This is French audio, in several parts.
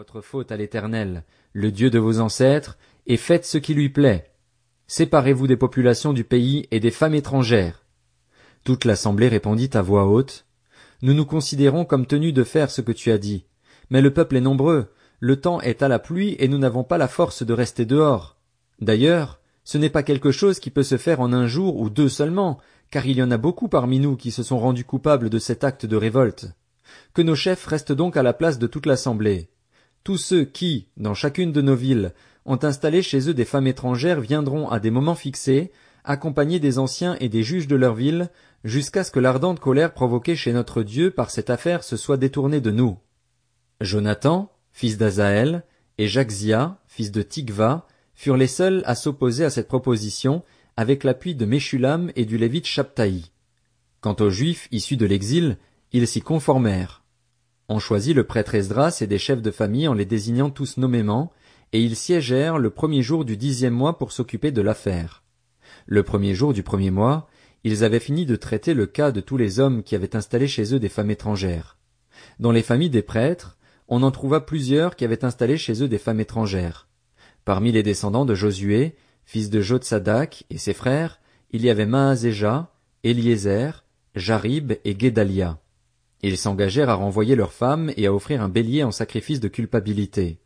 votre faute à l'Éternel, le Dieu de vos ancêtres, et faites ce qui lui plaît. Séparez-vous des populations du pays et des femmes étrangères. Toute l'assemblée répondit à voix haute. Nous nous considérons comme tenus de faire ce que tu as dit. Mais le peuple est nombreux, le temps est à la pluie et nous n'avons pas la force de rester dehors. D'ailleurs, ce n'est pas quelque chose qui peut se faire en un jour ou deux seulement, car il y en a beaucoup parmi nous qui se sont rendus coupables de cet acte de révolte. Que nos chefs restent donc à la place de toute l'assemblée. Tous ceux qui, dans chacune de nos villes, ont installé chez eux des femmes étrangères viendront à des moments fixés, accompagnés des anciens et des juges de leur ville, jusqu'à ce que l'ardente colère provoquée chez notre Dieu par cette affaire se soit détournée de nous. Jonathan, fils d'Azaël, et Jacques fils de Tikva, furent les seuls à s'opposer à cette proposition, avec l'appui de Meshulam et du Lévite Chaptaï. Quant aux Juifs issus de l'exil, ils s'y conformèrent. On choisit le prêtre Esdras et des chefs de famille en les désignant tous nommément, et ils siégèrent le premier jour du dixième mois pour s'occuper de l'affaire. Le premier jour du premier mois, ils avaient fini de traiter le cas de tous les hommes qui avaient installé chez eux des femmes étrangères. Dans les familles des prêtres, on en trouva plusieurs qui avaient installé chez eux des femmes étrangères. Parmi les descendants de Josué, fils de Jotsadak, et ses frères, il y avait Maazéja, Eliezer, Jarib et Guédalia. Ils s'engagèrent à renvoyer leurs femmes et à offrir un bélier en sacrifice de culpabilité.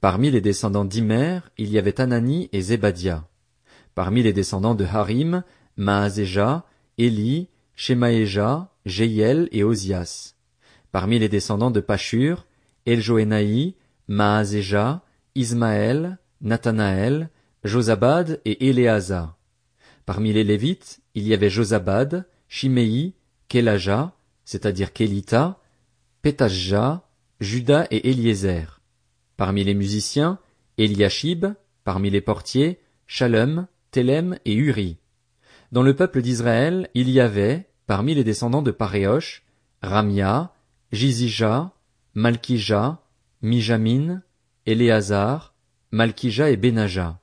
Parmi les descendants d'Imer, il y avait Anani et Zébadia. Parmi les descendants de Harim, Maazéja, Élie, Shemaéja, Jéiel et Ozias. Parmi les descendants de Pachur, Eljoénaï, Maazéja, Ismaël, Nathanaël, Josabad et Éléasa. Parmi les Lévites, il y avait Josabad, Chiméi, Kélaja, c'est-à-dire Kélita, Pétajja, Judas et Eliezer. Parmi les musiciens, Eliashib, parmi les portiers, Shalom, Télem et Uri. Dans le peuple d'Israël, il y avait, parmi les descendants de Paréosh, Ramia, Jizija, Malkija, Mijamin, Éléazar, Malkija et Benaja.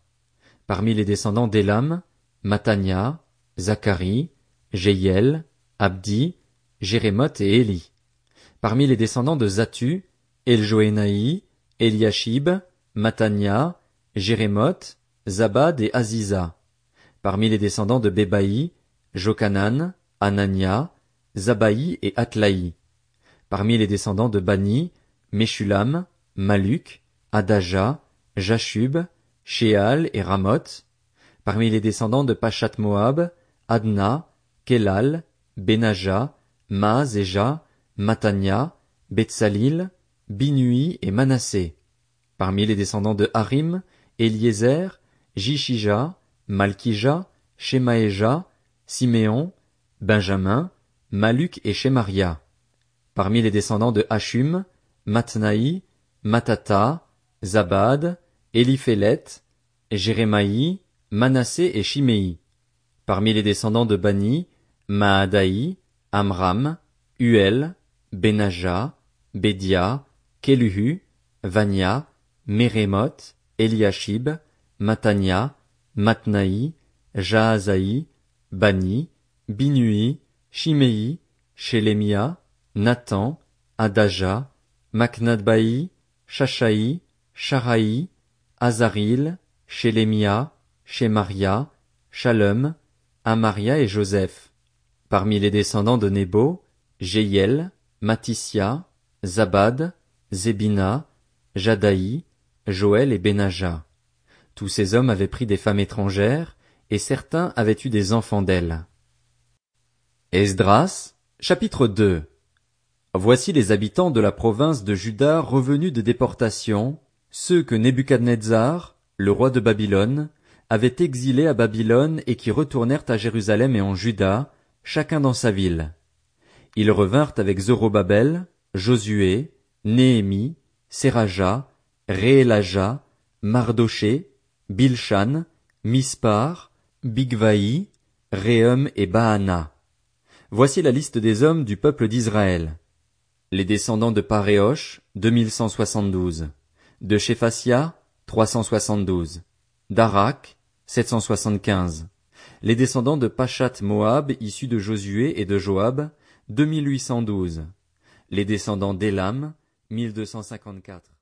Parmi les descendants d'Élam, Matania, Zacharie, Jéiel, Abdi, Jérémoth et Élie. Parmi les descendants de Zatu, Eljoénaï, Eliashib, Matania, Jérémoth, Zabad et Aziza. Parmi les descendants de Bébaï, Jokanan, Anania, Zabaï et Atlaï. Parmi les descendants de Bani, Meshulam, Maluk, Adaja, Jashub, Sheal et Ramoth. Parmi les descendants de Pachat Moab, Adna, Kelal, Benaja, Maazeja, Matania, Betsalil, Binui et Manassé. Parmi les descendants de Harim, Eliezer, Jishija, Malkija, Shemaéja, Siméon, Benjamin, Maluk et Shemaria. Parmi les descendants de Hachum, Matnaï, Matata, Zabad, Eliphélet, Jérémaï, Manassé et Chiméi. Parmi les descendants de Bani, Maadaï, Amram, Uel, Benaja, Bédia, Keluhu, Vania, Mérémoth, Eliashib, Matania, Matnaï, Jaazaï, Bani, Binui, Chiméi, Shelemia, Nathan, Adaja, Maknadbaï, Shashaï, Sharaï, Azaril, Shelemia, Shemaria, Shalom, Amaria et Joseph. Parmi les descendants de Nebo, Jéiel, Matissia, Zabad, Zébina, Jadaï, Joël et Benaja. Tous ces hommes avaient pris des femmes étrangères, et certains avaient eu des enfants d'elles. Esdras, chapitre 2 Voici les habitants de la province de Juda revenus de déportation, ceux que Nebuchadnezzar, le roi de Babylone, avait exilés à Babylone et qui retournèrent à Jérusalem et en Juda, chacun dans sa ville. Ils revinrent avec Zorobabel, Josué, Néhémie, Seraja, Réélaja, Mardoché, Bilshan, Mispar, Bigvaï, Réhum et Baana. Voici la liste des hommes du peuple d'Israël. Les descendants de Paréosh, 2172. De Shephasia, 372. D'Arak, 775. Les descendants de Pachat Moab issus de Josué et de Joab, 2812. Les descendants d'Élam, 1254.